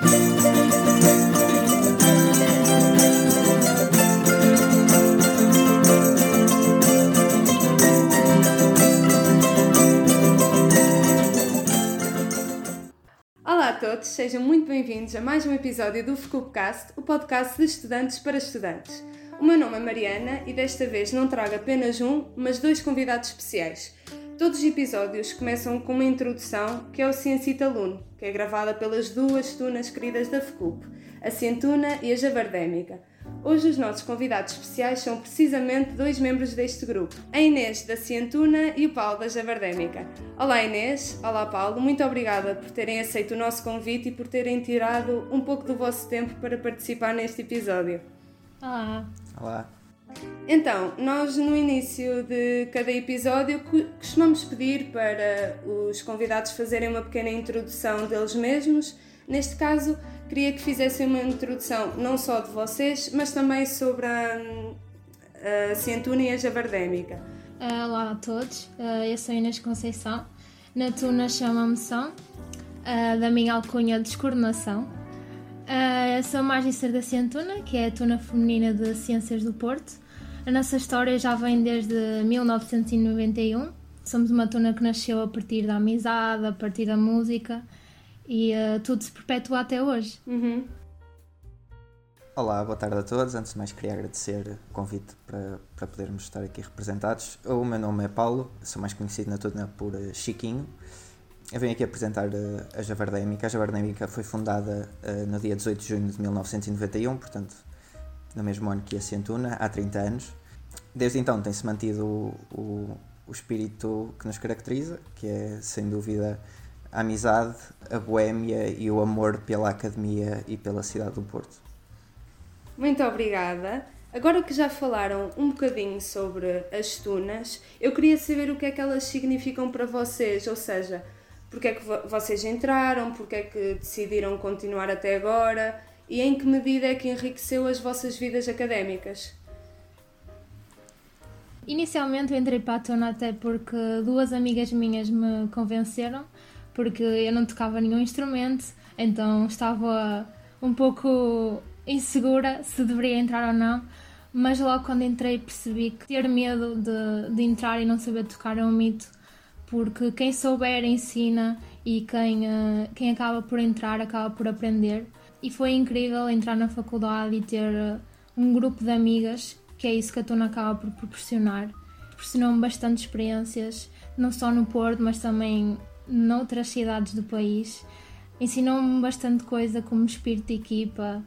Olá a todos, sejam muito bem-vindos a mais um episódio do FCUPcast, o podcast de estudantes para estudantes. O meu nome é Mariana e desta vez não trago apenas um, mas dois convidados especiais. Todos os episódios começam com uma introdução que é o Ciencita Aluno, que é gravada pelas duas tunas queridas da FCUP, a Cientuna e a Javardémica. Hoje os nossos convidados especiais são precisamente dois membros deste grupo, a Inês da Cientuna e o Paulo da Javardémica. Olá Inês, olá Paulo, muito obrigada por terem aceito o nosso convite e por terem tirado um pouco do vosso tempo para participar neste episódio. Olá. Olá. Então, nós no início de cada episódio costumamos pedir para os convidados fazerem uma pequena introdução deles mesmos. Neste caso, queria que fizessem uma introdução não só de vocês, mas também sobre a, a Cientuna e a Javardémica. Uh, olá a todos, uh, eu sou Inês Conceição, na Tuna chama-me São, uh, da minha alcunha Descoordenação. Uh, sou Magister da Cientuna, que é a Tuna Feminina de Ciências do Porto. A nossa história já vem desde 1991. Somos uma tuna que nasceu a partir da amizade, a partir da música e uh, tudo se perpetua até hoje. Uhum. Olá, boa tarde a todos. Antes de mais, queria agradecer o convite para, para podermos estar aqui representados. O meu nome é Paulo, sou mais conhecido na Tuna por uh, Chiquinho. Eu venho aqui apresentar uh, a Javardémica. A Javardémica foi fundada no dia 18 de junho de 1991, portanto, no mesmo ano que a Cientuna, há 30 anos. Desde então tem-se mantido o, o, o espírito que nos caracteriza, que é, sem dúvida, a amizade, a boémia e o amor pela academia e pela cidade do Porto. Muito obrigada. Agora que já falaram um bocadinho sobre as tunas, eu queria saber o que é que elas significam para vocês, ou seja, porque é que vocês entraram, porque é que decidiram continuar até agora? E em que medida é que enriqueceu as vossas vidas académicas? Inicialmente eu entrei para a tona até porque duas amigas minhas me convenceram, porque eu não tocava nenhum instrumento, então estava um pouco insegura se deveria entrar ou não, mas logo quando entrei percebi que ter medo de, de entrar e não saber tocar é um mito, porque quem souber ensina e quem, uh, quem acaba por entrar acaba por aprender. E foi incrível entrar na faculdade e ter uh, um grupo de amigas que é isso que a Tuna acaba por proporcionar. Proporcionou-me bastante experiências, não só no Porto, mas também noutras cidades do país. Ensinou-me bastante coisa como espírito de equipa,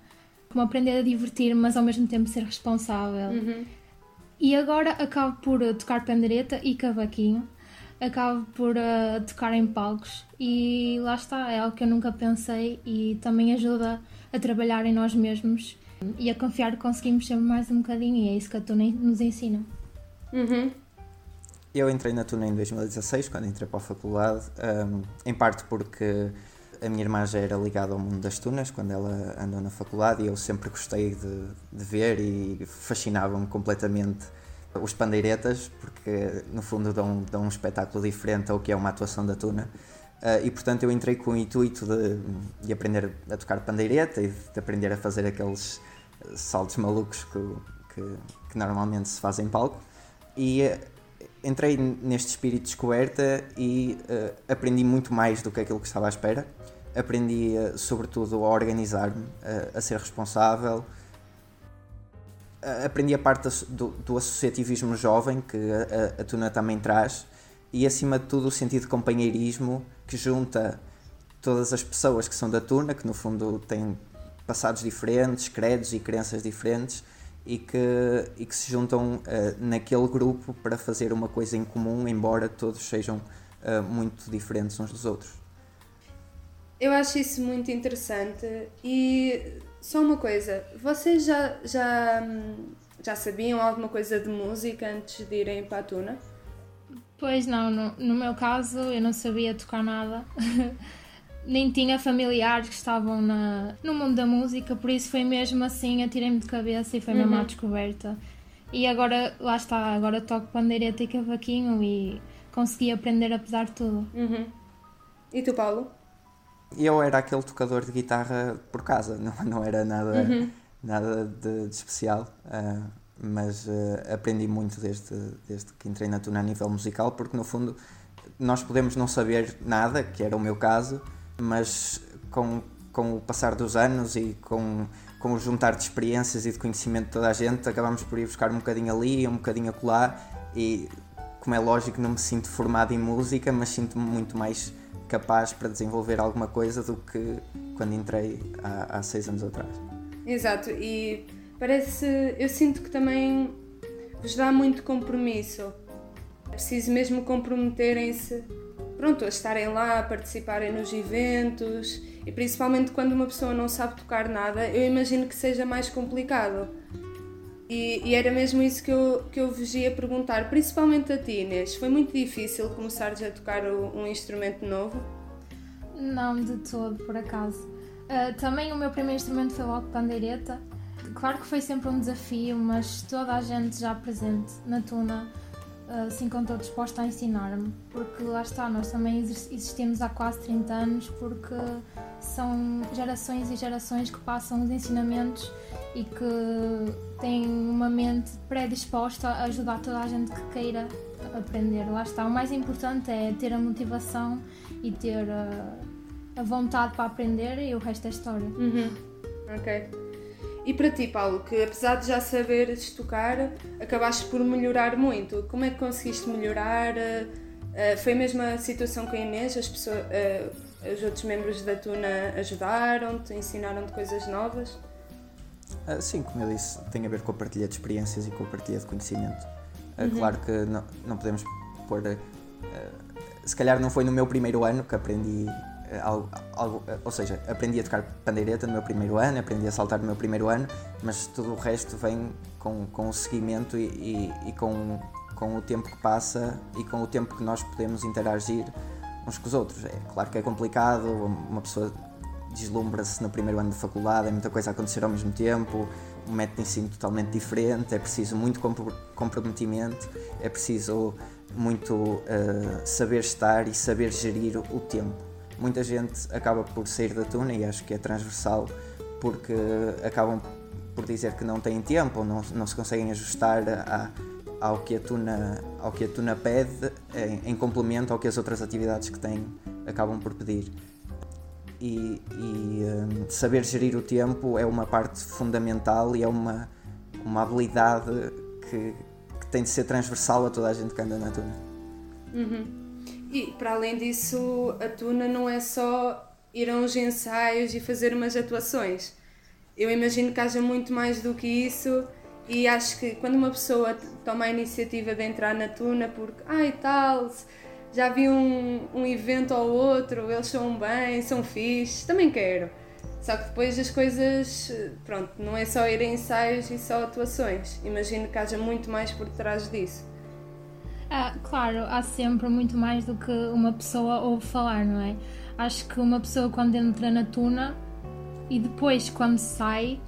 como aprender a divertir, mas ao mesmo tempo ser responsável. Uhum. E agora acabo por tocar pandereta e cavaquinho, acabo por uh, tocar em palcos e lá está, é algo que eu nunca pensei e também ajuda a trabalhar em nós mesmos e a confiar que conseguimos sempre mais um bocadinho e é isso que a Tuna nos ensina. Uhum. Eu entrei na Tuna em 2016, quando entrei para a faculdade, um, em parte porque a minha irmã já era ligada ao mundo das tunas quando ela andou na faculdade e eu sempre gostei de, de ver e fascinava-me completamente os pandeiretas, porque no fundo dão, dão um espetáculo diferente ao que é uma atuação da tuna. Uh, e portanto eu entrei com o intuito de, de, aprender a tocar pandeireta e de aprender a fazer aqueles saltos malucos que, que, que normalmente se fazem em palco. E uh, entrei neste espírito de descoberta e uh, aprendi muito mais do que aquilo que estava à espera. Aprendi, sobretudo, a organizar-me, a ser responsável. Aprendi a parte do, do associativismo jovem que a, a, Tuna também traz e acima de tudo o sentido de companheirismo que junta todas as pessoas que são da Tuna, que no fundo têm passados diferentes, credos e crenças diferentes e que, e que se juntam uh, naquele grupo para fazer uma coisa em comum, embora todos sejam uh, muito diferentes uns dos outros. Eu acho isso muito interessante e só uma coisa, vocês já, já, já sabiam alguma coisa de música antes de irem para a Tuna? Pois não, no, no meu caso eu não sabia tocar nada. Nem tinha familiares que estavam na, no mundo da música, por isso foi mesmo assim, atirei-me de cabeça e foi mesmo Uhum. à descoberta. E agora, lá está, agora toco pandeireta e cavaquinho e consegui aprender apesar de tudo. Uhum. E tu, Paulo? Eu era aquele tocador de guitarra por casa, não, não era nada, uhum. nada de, de especial, uh, mas uh, aprendi muito desde, desde que entrei na Tuna a nível musical, porque no fundo nós podemos não saber nada, que era o meu caso, mas com, com o passar dos anos e com, com o juntar de experiências e de conhecimento de toda a gente, acabamos por ir buscar um bocadinho ali, um bocadinho acolá e como é lógico não me sinto formado em música, mas sinto-me muito mais capaz para desenvolver alguma coisa do que quando entrei há, há seis anos atrás. Exato, e parece, eu sinto que também vos dá muito compromisso. É preciso mesmo comprometerem-se pronto, a estarem lá, a participarem nos eventos e principalmente quando uma pessoa não sabe tocar nada, eu imagino que seja mais complicado. E, e, era mesmo isso que eu, que eu vos ia perguntar, principalmente a ti, Inês. Foi muito difícil começares a tocar o, um instrumento novo? Não, de todo, por acaso. Uh, também o meu primeiro instrumento foi logo pandeireta. Claro que foi sempre um desafio, mas toda a gente já presente na tuna uh, se encontrou disposta a ensinar-me. Porque lá está, nós também existimos há quase 30 anos, porque são gerações e gerações que passam os ensinamentos e que têm uma mente predisposta a ajudar toda a gente que queira aprender. Lá está. O mais importante é ter a motivação e ter a, a vontade para aprender e o resto é história. Uhum. Ok. E para ti, Paulo, que apesar de já saberes tocar, acabaste por melhorar muito. Como é que conseguiste melhorar? Uh, foi a mesma situação com a Inês? As pessoas, uh, os outros membros da Tuna ajudaram-te, ensinaram-te coisas novas? Uh, sim, como eu disse, tem a ver com a partilha de experiências e com a partilha de conhecimento. Uh, uhum. Claro que não, não podemos pôr. Uh, se calhar não foi no meu primeiro ano que aprendi algo, algo, ou seja, aprendi a tocar pandeireta no meu primeiro ano, aprendi a saltar no meu primeiro ano, mas tudo o resto vem com, com o seguimento e, e, e com, com o tempo que passa e com o tempo que nós podemos interagir uns com os outros. É claro que é complicado, uma pessoa deslumbra-se no primeiro ano de faculdade, é muita coisa a acontecer ao mesmo tempo, um método de ensino totalmente diferente, é preciso muito comprometimento, é preciso muito uh, saber estar e saber gerir o tempo. Muita gente acaba por sair da tuna e acho que é transversal porque acabam por dizer que não têm tempo ou não, não se conseguem ajustar a, ao que a tuna, ao que a tuna pede em, em complemento ao que as outras atividades que têm acabam por pedir e, e um, saber gerir o tempo é uma parte fundamental e é uma, uma habilidade que, que, tem de ser transversal a toda a gente que anda na tuna. Uhum. E para além disso, a tuna não é só ir a uns ensaios e fazer umas atuações. Eu imagino que haja muito mais do que isso e acho que quando uma pessoa toma a iniciativa de entrar na tuna porque, ai tal, já vi um, um evento ou outro, eles são bem, são fixes, também quero. Só que depois as coisas, pronto, não é só ir a ensaios e só atuações. Imagino que haja muito mais por trás disso. Ah, claro, há sempre muito mais do que uma pessoa ouve falar, não é? Acho que uma pessoa quando entra na tuna e depois quando sai,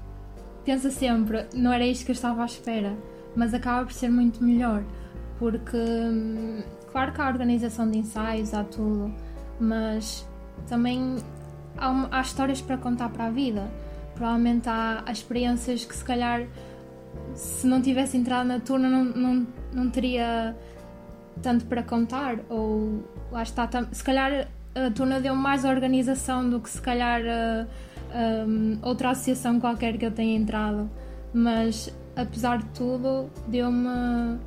pensa sempre, não era isto que eu estava à espera, mas acaba por ser muito melhor, porque hum, Claro que há organização de ensaios, há tudo, mas também há, há histórias para contar para a vida. Provavelmente há, há, experiências que se calhar se não tivesse entrado na turma não, não, não teria tanto para contar ou lá está, se calhar a turma deu mais organização do que se calhar uh, um, outra associação qualquer que eu tenha entrado mas apesar de tudo deu-me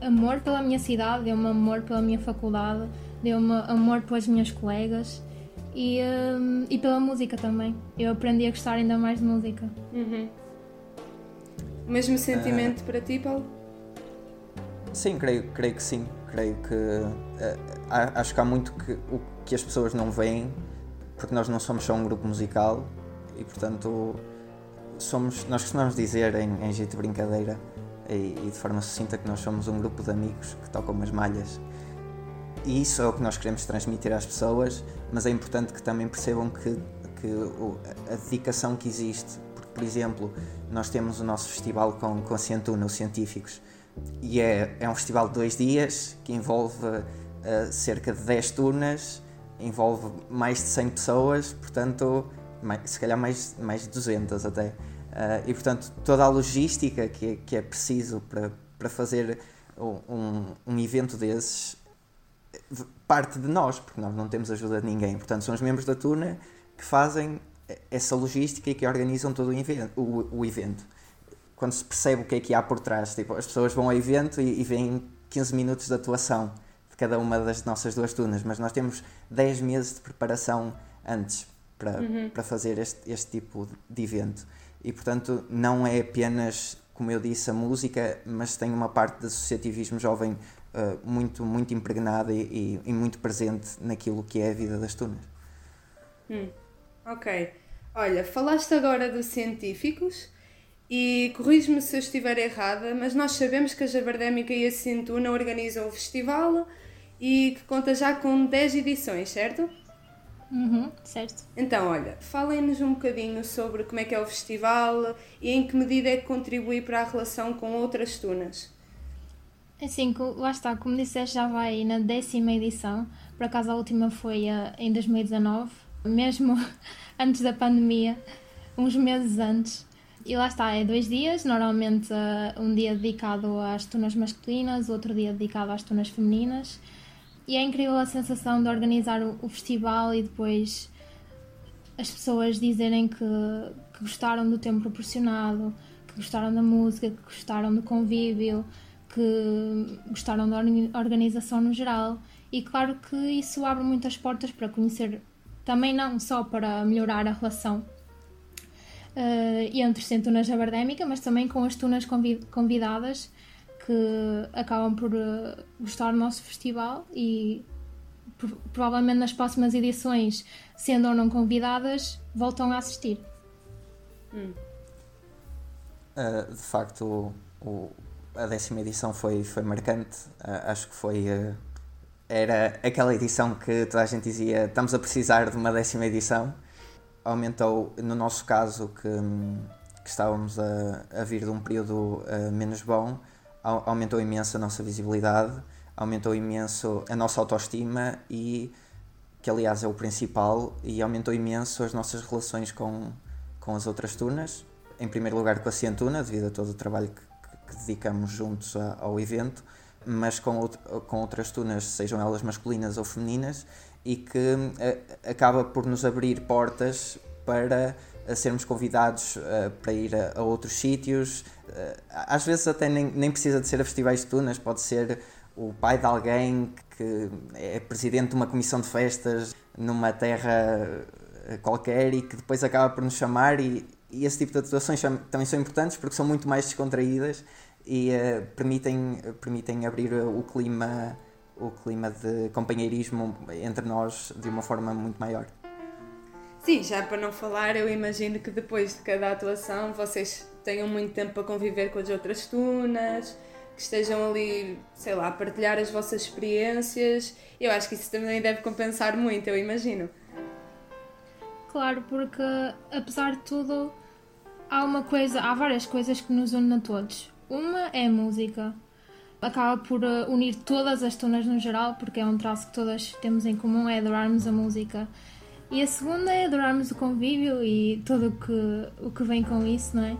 amor pela minha cidade, deu-me amor pela minha faculdade, deu-me amor pelas minhas colegas e, um, e pela música também. Eu aprendi a gostar ainda mais de música. Uhum. O mesmo sentimento uh, para ti, Paulo? Sim, creio, creio que sim. Creio que. Uh, acho que há muito que, o que as pessoas não veem, porque nós não somos só um grupo musical e, portanto, somos, nós costumamos dizer em, em jeito de brincadeira e, e de forma sucinta que nós somos um grupo de amigos que tocam umas malhas. E isso é o que nós queremos transmitir às pessoas, mas é importante que também percebam que, que o, a dedicação que existe. Porque, por exemplo, nós temos o nosso festival com, com a Cientuna, os científicos, e é, é um festival de dois dias que envolve uh, cerca de 10 turnas envolve mais de 100 pessoas, portanto, mais, se calhar mais, mais de 200 até. Uh, e portanto, toda a logística que, que é preciso para, para fazer um, um evento desses parte de nós, porque nós não temos ajuda de ninguém. Portanto, são os membros da Tuna que fazem essa logística e que organizam todo o evento. O, o evento. Quando se percebe o que é que há por trás, tipo, as pessoas vão ao evento e, e veem 15 minutos de atuação de cada uma das nossas duas tunas, mas nós temos 10 meses de preparação antes para, uhum. para fazer este, este tipo de evento. E portanto, não é apenas, como eu disse, a música, mas tem uma parte de associativismo jovem uh, muito, muito impregnada e, e, e, muito presente naquilo que é a vida das tunas. Hum. Ok. Olha, falaste agora dos científicos e corrijo-me se eu estiver errada, mas nós sabemos que a Jabardémica e a Cientuna organizam o festival e que conta já com 10 edições, certo? Uhum, certo. Então, olha, falem-nos um bocadinho sobre como é que é o festival e em que medida é que contribui para a relação com outras tunas. Assim, lá está, como disseste, já vai na décima edição. Por acaso a última foi uh, em 2019 mesmo antes da pandemia, uns meses antes. E lá está, é dois dias, normalmente uh, um dia dedicado às tunas masculinas, outro dia dedicado às tunas femininas. E é incrível a sensação de organizar o, o festival e depois as pessoas dizerem que, que, gostaram do tempo proporcionado, que gostaram da música, que gostaram do convívio, que gostaram da organização no geral. E claro que isso abre muitas portas para conhecer também não só para melhorar a relação uh, entre centunas abardémica, mas também com as tunas convidadas que acabam por uh, gostar do nosso festival e provavelmente nas próximas edições, sendo ou não convidadas, voltam a assistir. Hum. Uh, de facto, o, o, a décima edição foi, foi marcante. Uh, acho que foi uh, era aquela edição que toda a gente dizia estamos a precisar de uma décima edição. Aumentou, no nosso caso, que, que estávamos a, a, vir de um período uh, menos bom, aumentou imenso a nossa visibilidade, aumentou imenso a nossa autoestima e, que aliás é o principal, e aumentou imenso as nossas relações com, com as outras tunas. Em primeiro lugar com a Cientuna, devido a todo o trabalho que, que, dedicamos juntos a, ao evento mas com, com outras tunas, sejam elas masculinas ou femininas, e que uh, acaba por nos abrir portas para uh, sermos convidados uh, para ir a, a outros sítios. às vezes até nem, nem precisa de ser a festivais de tunas, pode ser o pai de alguém que é presidente de uma comissão de festas numa terra qualquer e que depois acaba por nos chamar e, e esse tipo de atuações também são importantes porque são muito mais descontraídas e uh, permitem, permitem abrir o clima, o clima de companheirismo entre nós de uma forma muito maior. Sim, já para não falar, eu imagino que depois de cada atuação vocês tenham muito tempo para conviver com as outras tunas, que estejam ali, sei lá, a partilhar as vossas experiências. Eu acho que isso também deve compensar muito, eu imagino. Claro, porque apesar de tudo, há uma coisa, há várias coisas que nos unem a todos. Uma é a música. Acaba por uh, unir todas as tunas no geral, porque é um traço que todas temos em comum, é adorarmos a música. E a segunda é adorarmos o convívio e tudo o que, o que vem com isso, não é?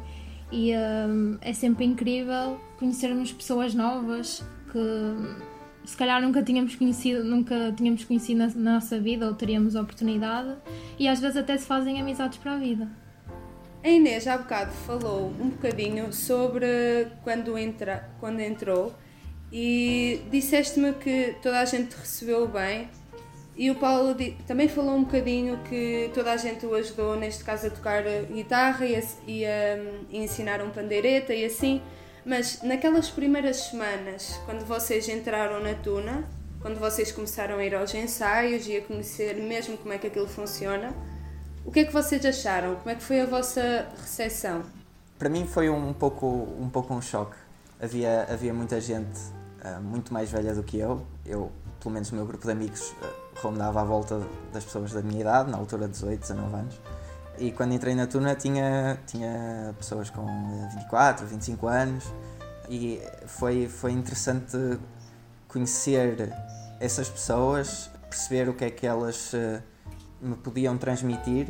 E um, é sempre incrível conhecermos pessoas novas que se calhar nunca tínhamos conhecido, nunca tínhamos conhecido na, na nossa vida ou teríamos a oportunidade e às vezes até se fazem amizades para a vida. A Inês há bocado falou um bocadinho sobre quando, entra, quando entrou e disseste-me que toda a gente recebeu bem e o Paulo também falou um bocadinho que toda a gente o ajudou, neste caso, a tocar guitarra e a, e a, e ensinar um pandeireta e assim. Mas naquelas primeiras semanas, quando vocês entraram na Tuna, quando vocês começaram a ir aos ensaios e a conhecer mesmo como é que aquilo funciona, o que é que vocês acharam? Como é que foi a vossa recepção? Para mim foi um pouco um, pouco um choque. Havia, havia muita gente uh, muito mais velha do que eu. Eu, pelo menos o meu grupo de amigos, uh, rondava à volta das pessoas da minha idade, na altura de 18, 19 anos. E quando entrei na Tuna tinha, tinha pessoas com 24, 25 anos e foi, foi interessante conhecer essas pessoas perceber o que é que elas me podiam transmitir,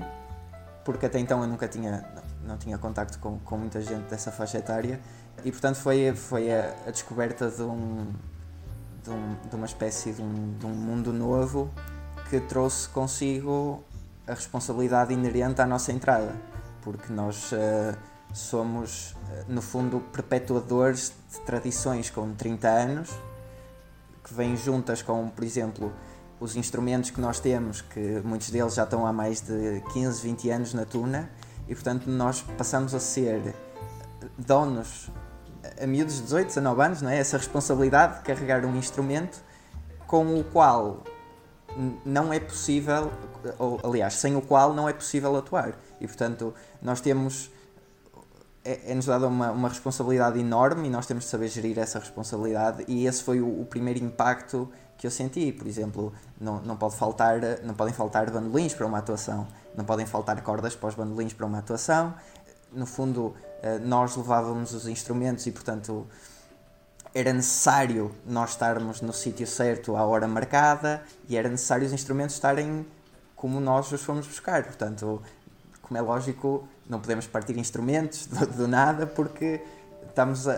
porque até então eu nunca tinha, não, não tinha contacto com, com muita gente dessa faixa etária, e portanto foi, foi a, a descoberta de, um, de, um, de, uma espécie de um, de um mundo novo que trouxe consigo a responsabilidade inerente à nossa entrada, porque nós uh, somos, uh, no fundo, perpetuadores de tradições com 30 anos, que vêm juntas com, por exemplo, os instrumentos que nós temos, que muitos deles já estão há mais de 15, 20 anos na tuna, e portanto nós passamos a ser donos a miúdos de 18, 19 anos, não é? Essa responsabilidade de carregar um instrumento com o qual não é possível, ou aliás, sem o qual não é possível atuar. E portanto, nós temos. É-nos é dada uma, uma responsabilidade enorme e nós temos de saber gerir essa responsabilidade, e esse foi o, o primeiro impacto que eu senti. Por exemplo, não, não, pode faltar, não podem faltar bandolins para uma atuação, não podem faltar cordas para os bandolins para uma atuação. No fundo, nós levávamos os instrumentos e, portanto, era necessário nós estarmos no sítio certo à hora marcada e era necessário os instrumentos estarem como nós os fomos buscar. Portanto, como é lógico, não podemos partir instrumentos do, do nada porque estamos a,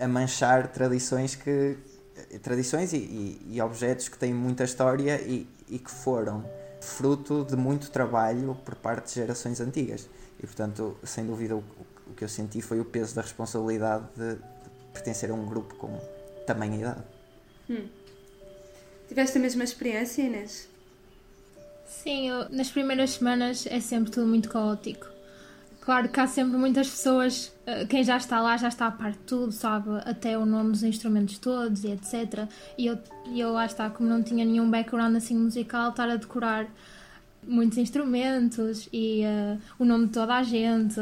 a, a, manchar tradições que tradições e, e, e, objetos que têm muita história e, e que foram fruto de muito trabalho por parte de gerações antigas. E portanto, sem dúvida, o que eu senti foi o peso da responsabilidade de, pertencer a um grupo com tamanha idade. Hum. Tiveste a mesma experiência, Inês? Sim, eu, nas primeiras semanas é sempre tudo muito caótico. Claro que há sempre muitas pessoas, eh, quem já está lá já está a par de tudo, sabe até o nome dos instrumentos todos e etc. E eu, eu lá está, como não tinha nenhum background assim musical, estar a decorar muitos instrumentos e uh, o nome de toda a gente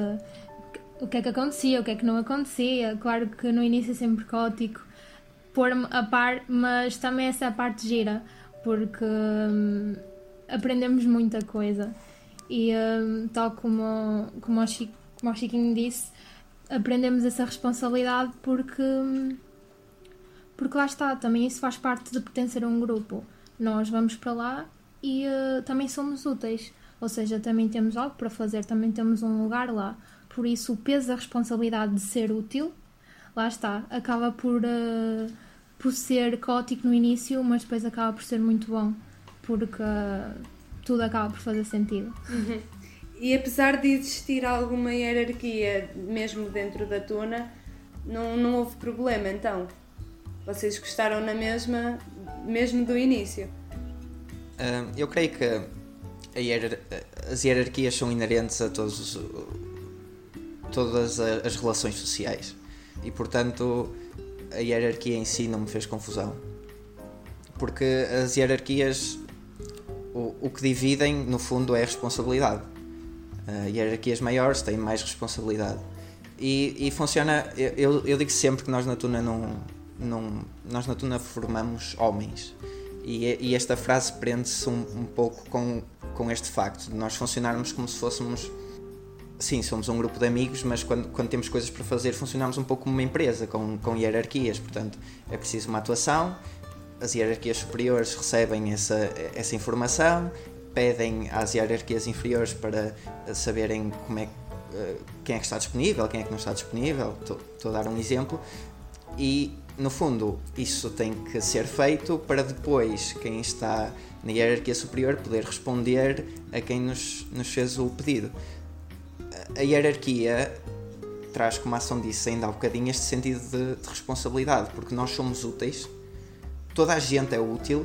o que é que acontecia, o que é que não acontecia. Claro que no início é sempre caótico pôr-me a par, mas também essa parte gira, porque hum, aprendemos muita coisa. E hum, tal como, como, o Chico, como o Chiquinho disse, aprendemos essa responsabilidade porque, hum, porque lá está, também isso faz parte de pertencer a um grupo. Nós vamos para lá e uh, também somos úteis, ou seja, também temos algo para fazer, também temos um lugar lá. Por isso, o peso da responsabilidade de ser útil, lá está, acaba por, uh, por ser caótico no início, mas depois acaba por ser muito bom, porque uh, tudo acaba por fazer sentido. Uhum. E apesar de existir alguma hierarquia mesmo dentro da tuna, não, não houve problema então? Vocês gostaram na mesma, mesmo do início? Uh, eu creio que hierar as hierarquias são inerentes a todos os, todas as relações sociais. E portanto, a hierarquia em si não me fez confusão. Porque as hierarquias, o, o que dividem, no fundo, é a responsabilidade. Uh, hierarquias maiores têm mais responsabilidade. E, e funciona, eu, eu digo sempre que nós na Tuna não, não nós na Tuna formamos homens. E, e esta frase prende-se um, um pouco com, com este facto de nós funcionarmos como se fôssemos sim, somos um grupo de amigos, mas quando, quando temos coisas para fazer, funcionamos um pouco como uma empresa, com, com hierarquias. Portanto, é preciso uma atuação, as hierarquias superiores recebem essa, essa informação, pedem às hierarquias inferiores para saberem como é, eh, quem é que está disponível, quem é que não está disponível. Estou, a dar um exemplo. E, no fundo, isso tem que ser feito para depois quem está na hierarquia superior poder responder a quem nos, nos fez o pedido a hierarquia traz, como a ação disse ainda há bocadinho, este sentido de, de, responsabilidade, porque nós somos úteis, toda a gente é útil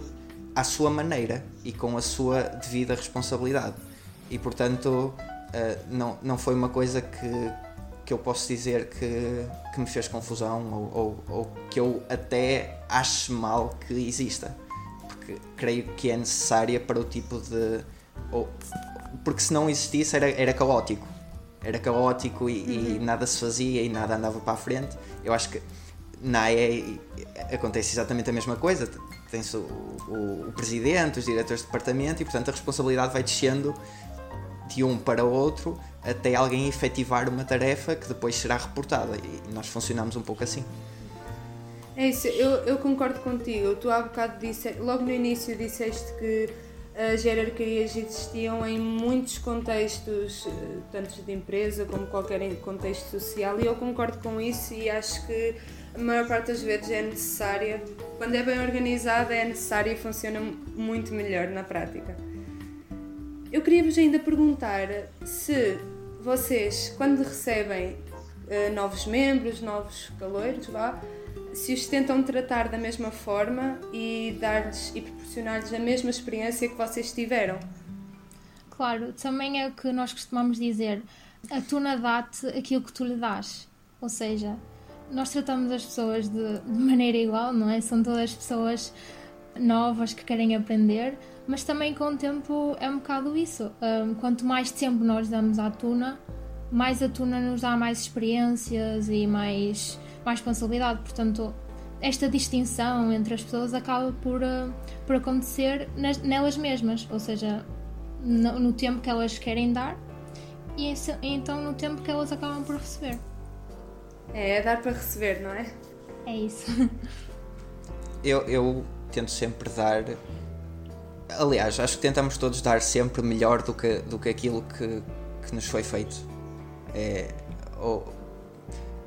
à sua maneira e com a sua devida responsabilidade. E portanto, uh, não, não foi uma coisa que, que eu posso dizer que, que me fez confusão ou, ou, ou que eu até ache mal que exista, porque creio que é necessária para o tipo de. Ou, porque se não existisse era, era caótico era caótico e, uhum. e, nada se fazia e nada andava para a frente. Eu acho que na AE acontece exatamente a mesma coisa. Tem-se o, o, o, presidente, os diretores de departamento e, portanto, a responsabilidade vai descendo de um para o outro até alguém efetivar uma tarefa que depois será reportada. E nós funcionamos um pouco assim. É isso, eu, eu concordo contigo. Tu há bocado disse, logo no início disseste que as hierarquias existiam em muitos contextos, eh, tanto de empresa como qualquer contexto social, e eu concordo com isso e acho que a maior parte das vezes é necessária. Quando é bem organizada, é necessária e funciona muito melhor na prática. Eu queria vos ainda perguntar se vocês, quando recebem uh, novos membros, novos caloiros, vá, se os tentam tratar da mesma forma e dar-lhes e proporcionar-lhes a mesma experiência que vocês tiveram. Claro, também é o que nós costumamos dizer: a tuna dá-te aquilo que tu lhe dás. Ou seja, nós tratamos as pessoas de, de maneira igual, não é? São todas pessoas novas que querem aprender, mas também com o tempo é um bocado isso. Um, quanto mais tempo nós damos à tuna, mais a tuna nos dá mais experiências e mais, mais responsabilidade. Portanto, esta distinção entre as pessoas acaba por, uh, por acontecer nas, nelas mesmas, ou seja, no, no, tempo que elas querem dar e esse, então no tempo que elas acabam por receber. É, é dar para receber, não é? É isso. Eu, eu tento sempre dar. Aliás, acho que tentamos todos dar sempre melhor do que, do que aquilo que, que nos foi feito. É, ou,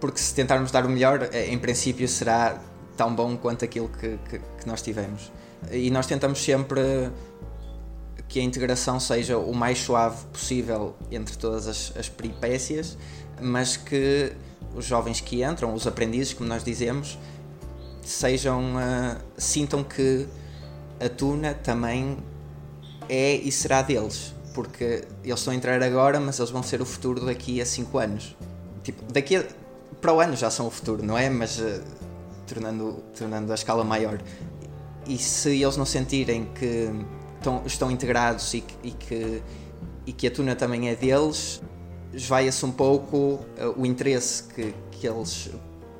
porque se tentarmos dar o melhor, é, em princípio será tão bom quanto aquilo que, que, que, nós tivemos. E nós tentamos sempre que a integração seja o mais suave possível entre todas as, as peripécias, mas que os jovens que entram, os aprendizes, como nós dizemos, sejam uh, sintam que a tuna também é e será deles, porque eles estão a entrar agora, mas eles vão ser o futuro daqui a 5 anos. Tipo, daqui a, para o ano já são o futuro, não é? Mas uh, tornando, tornando a escala maior. E se eles não sentirem que estão, estão integrados e que, e que, e que a tuna também é deles, esvaia-se um pouco uh, o interesse que, que eles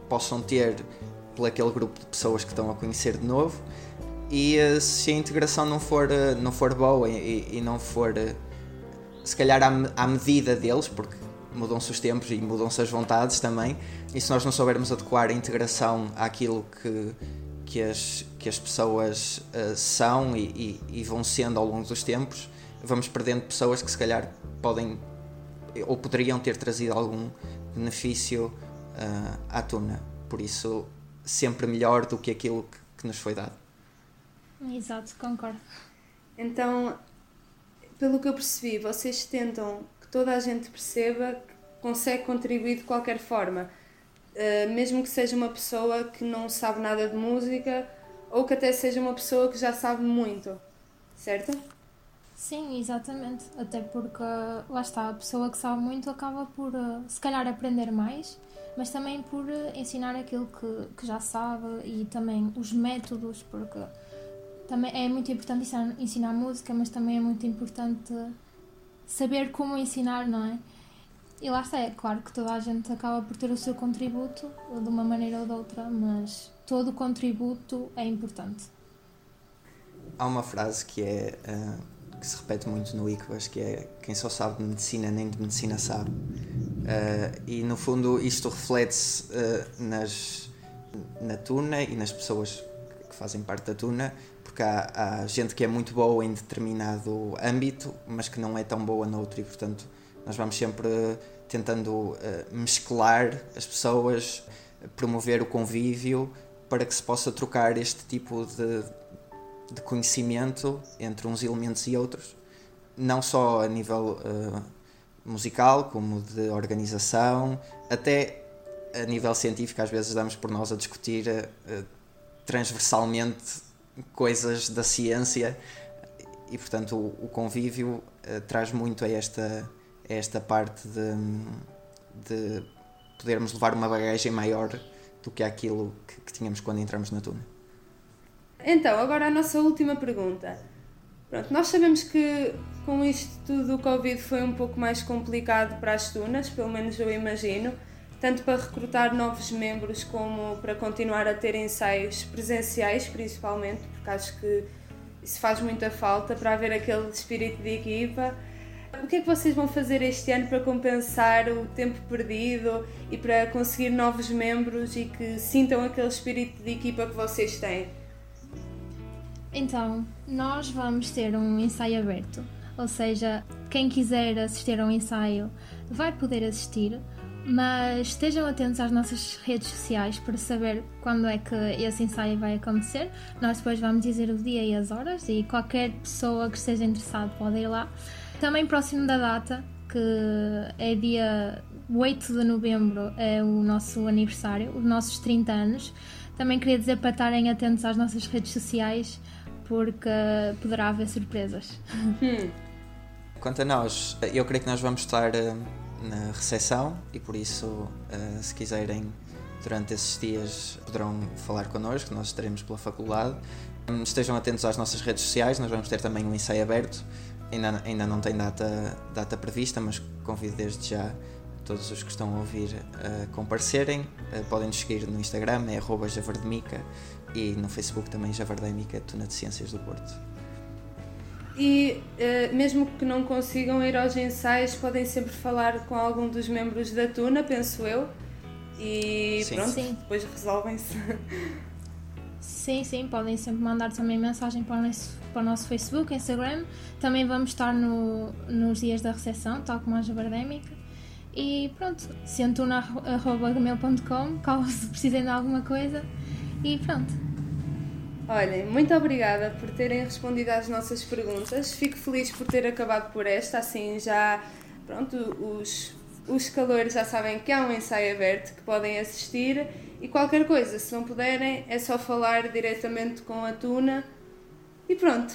possam ter por aquele grupo de pessoas que estão a conhecer de novo e uh, se a integração não for, não for boa e, e não for se calhar à, à medida deles, porque mudam-se os tempos e mudam-se as vontades também, e se nós não soubermos adequar a integração àquilo que, que, as, que as pessoas uh, são e, e, e, vão sendo ao longo dos tempos, vamos perdendo pessoas que se calhar podem ou poderiam ter trazido algum benefício uh, à tuna. Por isso, sempre melhor do que aquilo que, que nos foi dado. Exato, concordo. Então, pelo que eu percebi, vocês tentam toda a gente perceba que consegue contribuir de qualquer forma, uh, mesmo que seja uma pessoa que não sabe nada de música ou que até seja uma pessoa que já sabe muito, certo? Sim, exatamente. Até porque lá está, a pessoa que sabe muito acaba por uh, se calhar aprender mais, mas também por uh, ensinar aquilo que, que já sabe e também os métodos, porque também é muito importante ensinar, ensinar música, mas também é muito importante saber como ensinar, não é? E lá está, é claro que toda a gente acaba por ter o seu contributo de uma maneira ou de outra, mas todo o contributo é importante. Há uma frase que é. Uh que se repete muito no ICBAS, que é quem só sabe de medicina nem de medicina sabe. Uh, e no fundo isto reflete-se uh, nas, na tuna e nas pessoas que fazem parte da tuna, porque há, há, gente que é muito boa em determinado âmbito, mas que não é tão boa noutro, e portanto nós vamos sempre tentando uh, mesclar as pessoas, promover o convívio para que se possa trocar este tipo de, de conhecimento entre uns elementos e outros, não só a nível uh, musical, como de organização, até a nível científico, às vezes damos por nós a discutir uh, transversalmente coisas da ciência e, portanto, o, o convívio uh, traz muito a esta, a esta parte de, de podermos levar uma bagagem maior do que aquilo que, que tínhamos quando entramos na tuna. Então, agora a nossa última pergunta. Pronto, nós sabemos que com isto tudo o Covid foi um pouco mais complicado para as tunas, pelo menos eu imagino, tanto para recrutar novos membros como para continuar a ter ensaios presenciais, principalmente, porque acho que isso faz muita falta para haver aquele espírito de equipa. O que é que vocês vão fazer este ano para compensar o tempo perdido e para conseguir novos membros e que sintam aquele espírito de equipa que vocês têm? Então, nós vamos ter um ensaio aberto, ou seja, quem quiser assistir ao ensaio vai poder assistir, mas estejam atentos às nossas redes sociais para saber quando é que esse ensaio vai acontecer. Nós depois vamos dizer o dia e as horas e qualquer pessoa que esteja interessada pode ir lá. Também próximo da data, que é dia 8 de novembro, é o nosso aniversário, os nossos 30 anos. Também queria dizer para estarem atentos às nossas redes sociais, porque poderá haver surpresas. Hum. Quanto a nós, eu creio que nós vamos estar eh, na recepção e por isso, eh, se quiserem, durante esses dias poderão falar connosco, nós estaremos pela faculdade. Hum, estejam atentos às nossas redes sociais, nós vamos ter também um ensaio aberto. Ainda, ainda não tem data, data prevista, mas convido desde já todos os que estão a ouvir a comparecerem. Eh, podem nos seguir no Instagram, é javardemica e no Facebook também Javardemica, Tuna de Ciências do Porto. E uh, mesmo que não consigam ir aos ensaios, podem sempre falar com algum dos membros da Tuna, penso eu. E sim. pronto, sim. depois resolvem-se. Sim, sim, podem sempre mandar também mensagem para o nosso, para o nosso Facebook, Instagram. Também vamos estar no, nos dias da recepção, tal como a Jabardémica. E pronto, centuna.gmail.com, caso precisem de alguma coisa. E pronto. Olhem, muito obrigada por terem respondido às nossas perguntas. Fico feliz por ter acabado por esta, assim já, pronto, os, os calores já sabem que há um ensaio aberto que podem assistir e qualquer coisa, se não puderem, é só falar diretamente com a Tuna e pronto.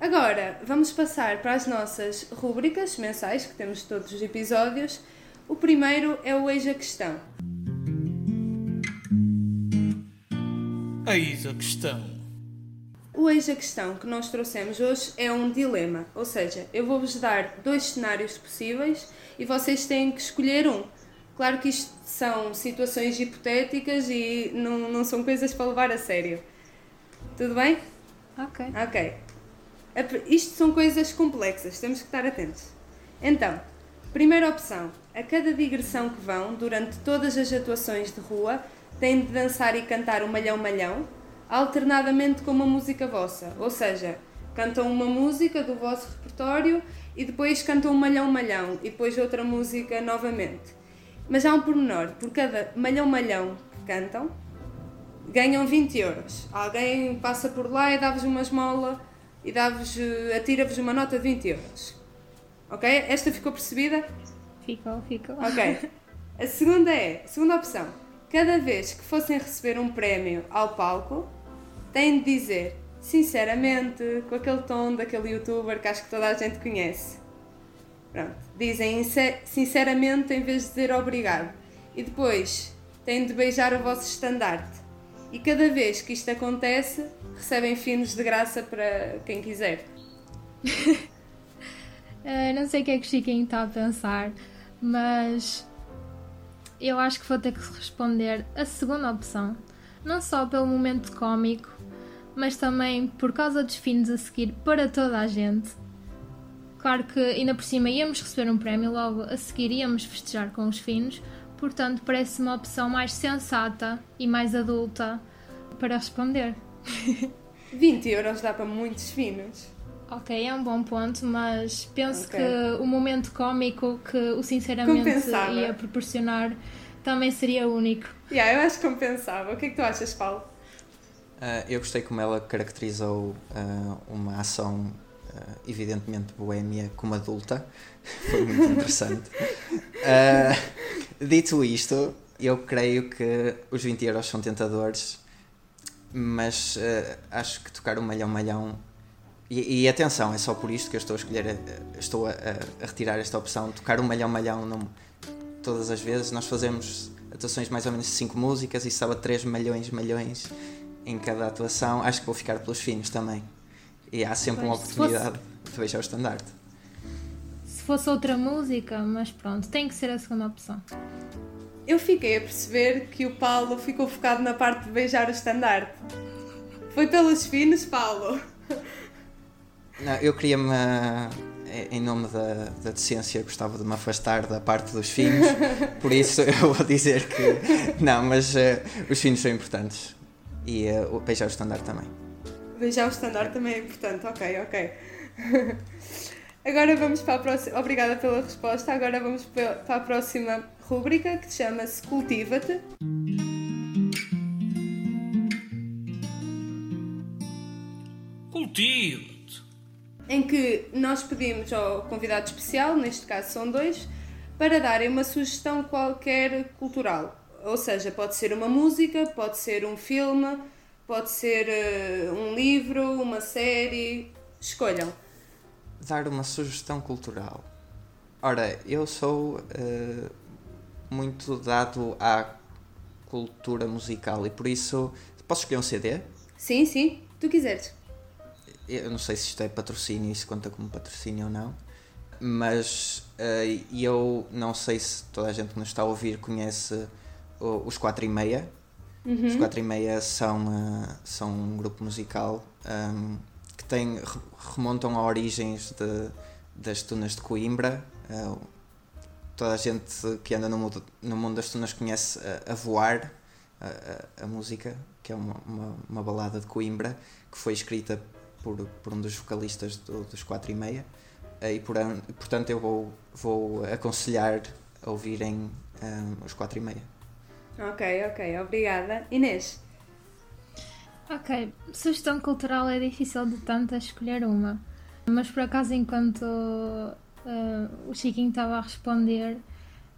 Agora, vamos passar para as nossas rúbricas mensais que temos todos os episódios. O primeiro é o Eis a Questão. Eis a questão. O Eis a Questão que nós trouxemos hoje é um dilema, ou seja, eu vou-vos dar dois cenários possíveis e vocês têm que escolher um. Claro que isto são situações hipotéticas e não, não são coisas para levar a sério. Tudo bem? Ok. Ok. Isto são coisas complexas, temos que estar atentos. Então, primeira opção: a cada digressão que vão, durante todas as atuações de rua, têm de dançar e cantar o Malhão Malhão, alternadamente com uma música vossa. Ou seja, cantam uma música do vosso repertório e depois cantam um Malhão Malhão e depois outra música novamente. Mas há um pormenor: por cada Malhão Malhão que cantam, ganham 20 euros. Alguém passa por lá e dá-vos uma esmola e dá-vos, eh, atira-vos uma nota de 20 euros. Ok? Esta ficou percebida? Ficou, ficou. Ok. A segunda é, a segunda opção Cada vez que fossem receber um prémio ao palco, têm de dizer, sinceramente, com aquele tom daquele youtuber que acho que toda a gente conhece. Pronto, dizem sinceramente em vez de dizer obrigado. E depois têm de beijar o vosso estandarte. E cada vez que isto acontece, recebem finos de graça para quem quiser. uh, não sei o que é que o Chiquinho está a pensar, mas eu acho que vou ter que responder a segunda opção. Não só pelo momento cómico, mas também por causa dos finos a seguir para toda a gente. Claro que ainda por cima íamos receber um prémio, logo a seguir íamos festejar com os finos, portanto parece uma opção mais sensata e mais adulta para responder. 20 euros dá para muitos finos. Ok, é um bom ponto, mas penso okay. que o momento cómico que o Sinceramente compensava. ia proporcionar também seria único. Yeah, eu acho que compensava. O que é que tu achas, Paulo? Uh, eu gostei como ela caracterizou uh, uma ação uh, evidentemente boémia como adulta. Foi muito interessante. dito isto, eu creio que os 20 euros são tentadores, mas acho que tocar o malhão malhão e, e, atenção, é só por isto que eu estou a escolher, estou a, a, a retirar esta opção. Tocar um malhão malhão não, todas as vezes. Nós fazemos atuações mais ou menos de 5 músicas e estava 3 malhões, malhões em cada atuação. Acho que vou ficar pelos finos também. E há sempre pois, uma oportunidade fosse... de beijar o estandarte. Se fosse outra música, mas pronto, tem que ser a segunda opção. Eu fiquei a perceber que o Paulo ficou focado na parte de beijar o estandarte. Foi pelos finos, Paulo. Não, eu queria-me. em nome da, da decência, gostava de me afastar da parte dos filhos, por isso eu vou dizer que não, mas uh, os filhos são importantes e uh, beijar o estandarte também. Beijar o estandarte também é importante, ok, ok. Agora vamos para a próxima. Obrigada pela resposta. Agora vamos para a próxima rúbrica que chama-se Cultiva-te. Cultiva-te. Em que nós pedimos ao convidado especial, neste caso são dois, para darem uma sugestão qualquer cultural. Ou seja, pode ser uma música, pode ser um filme, pode ser uh, um livro, uma série. Escolham. Dar uma sugestão cultural. Ora, eu sou uh, muito dado à cultura musical e por isso. Posso escolher um CD? Sim, sim, tu quiseres. Eu não sei se isto é patrocínio, isso conta como patrocínio ou não, mas uh, eu não sei se toda a gente que nos está a ouvir conhece os 4 e meia. Uhum. Os 4 e meia são, uh, são um grupo musical um, que tem, remontam a origens de, das tunas de Coimbra. Uh, toda a gente que anda no mundo, no mundo das tunas conhece a, a Voar, a, a, a, música, que é uma, uma, uma, balada de Coimbra, que foi escrita por, por um dos vocalistas do, dos 4 e meia. E por, portanto eu vou, vou aconselhar a ouvirem um, os 4 e meia. Ok, ok, obrigada. Inês? Ok, sugestão cultural é difícil de tanto escolher uma, mas por acaso enquanto uh, o Chiquinho estava a responder,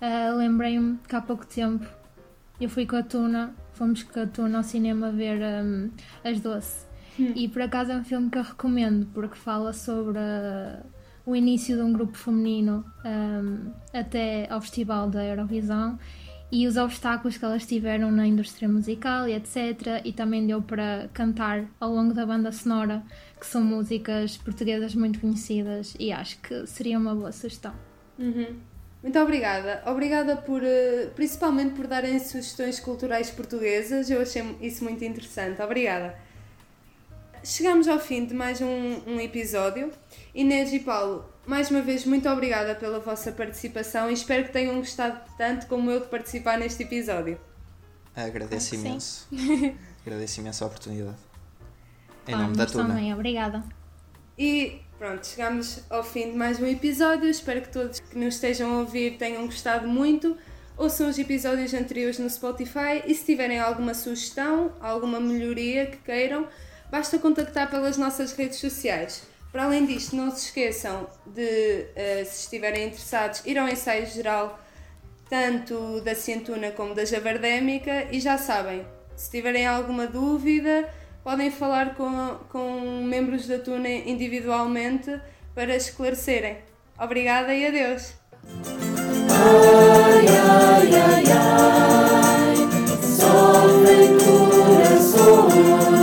uh, lembrei-me que há pouco tempo eu fui com a Tuna, fomos com a Tuna ao cinema ver um, As Doce. Hum. E por acaso é um filme que eu recomendo porque fala sobre uh, o início de um grupo feminino um, até ao Festival da Eurovisão e os obstáculos que elas tiveram na indústria musical e etc. E também deu para cantar ao longo da banda sonora, que são músicas portuguesas muito conhecidas e acho que seria uma boa sugestão. Uhum. Muito obrigada. Obrigada por, eh, principalmente por darem sugestões culturais portuguesas. Eu achei isso muito interessante. Obrigada. Chegamos ao fim de mais um, um episódio. Inês e Paulo, mais uma vez, muito obrigada pela vossa participação e espero que tenham gostado tanto como eu de participar neste episódio. Agradeço imenso. Agradeço imenso a oportunidade. Em nome da Tuna. Também, obrigada. E pronto, chegamos ao fim de mais um episódio. Espero que todos que nos estejam a ouvir tenham gostado muito. Ouçam os episódios anteriores no Spotify e se tiverem alguma sugestão, alguma melhoria que queiram, basta contactar pelas nossas redes sociais. Para além disto, não se esqueçam de, eh, se estiverem interessados, ir ao ensaio geral tanto da Cientuna como da Javardémica e já sabem, se tiverem alguma dúvida, podem falar com, com membros da Tuna individualmente para esclarecerem. Obrigada e adeus! Ai, ai, ai, ai, corações.